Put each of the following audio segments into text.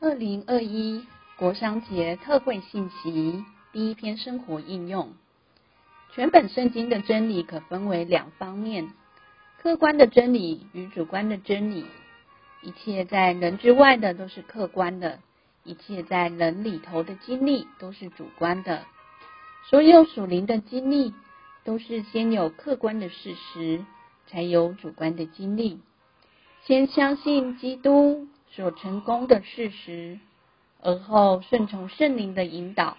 二零二一国商节特惠信息第一篇生活应用。全本圣经的真理可分为两方面：客观的真理与主观的真理。一切在人之外的都是客观的，一切在人里头的经历都是主观的。所有属灵的经历都是先有客观的事实，才有主观的经历。先相信基督。所成功的事实，而后顺从圣灵的引导，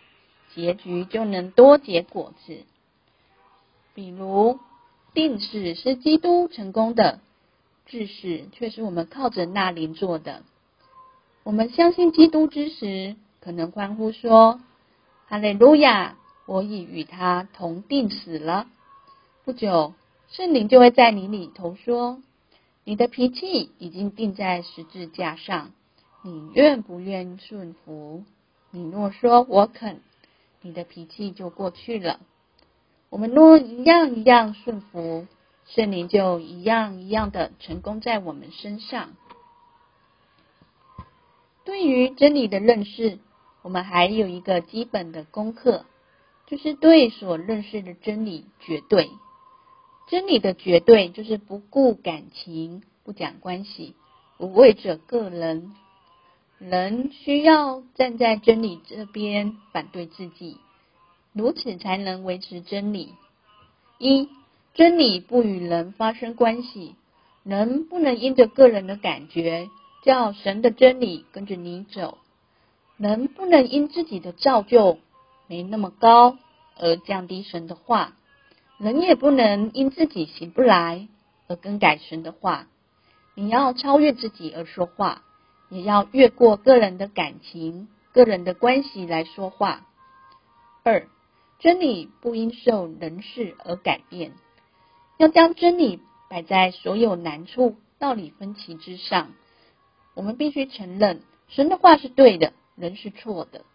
结局就能多结果子。比如，定死是基督成功的，致死却是我们靠着那灵做的。我们相信基督之时，可能欢呼说：“哈利路亚！我已与他同定死了。”不久，圣灵就会在你里头说。你的脾气已经定在十字架上，你愿不愿顺服？你若说我肯，你的脾气就过去了。我们若一样一样顺服，圣灵就一样一样的成功在我们身上。对于真理的认识，我们还有一个基本的功课，就是对所认识的真理绝对。真理的绝对就是不顾感情，不讲关系，不为着个人。人需要站在真理这边反对自己，如此才能维持真理。一，真理不与人发生关系，人不能因着个人的感觉叫神的真理跟着你走，人不能因自己的造就没那么高而降低神的话。人也不能因自己行不来而更改神的话。你要超越自己而说话，也要越过个人的感情、个人的关系来说话。二，真理不应受人事而改变，要将真理摆在所有难处、道理分歧之上。我们必须承认，神的话是对的，人是错的。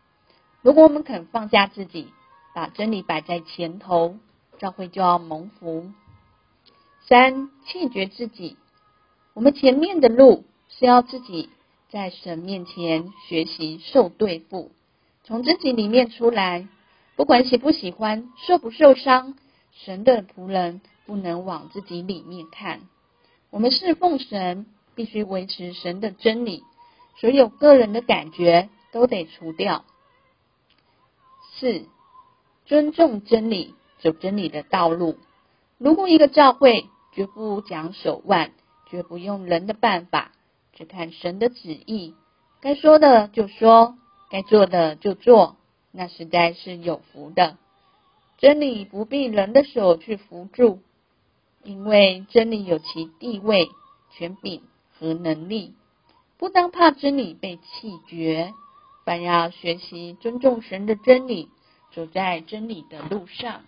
如果我们肯放下自己，把真理摆在前头。教会就要蒙福。三，弃绝自己。我们前面的路是要自己在神面前学习受对付，从自己里面出来，不管喜不喜欢，受不受伤，神的仆人不能往自己里面看。我们侍奉神，必须维持神的真理，所有个人的感觉都得除掉。四，尊重真理。走真理的道路。如果一个教会绝不讲手腕，绝不用人的办法，只看神的旨意，该说的就说，该做的就做，那实在是有福的。真理不必人的手去扶助，因为真理有其地位、权柄和能力。不当怕真理被弃绝，反要学习尊重神的真理，走在真理的路上。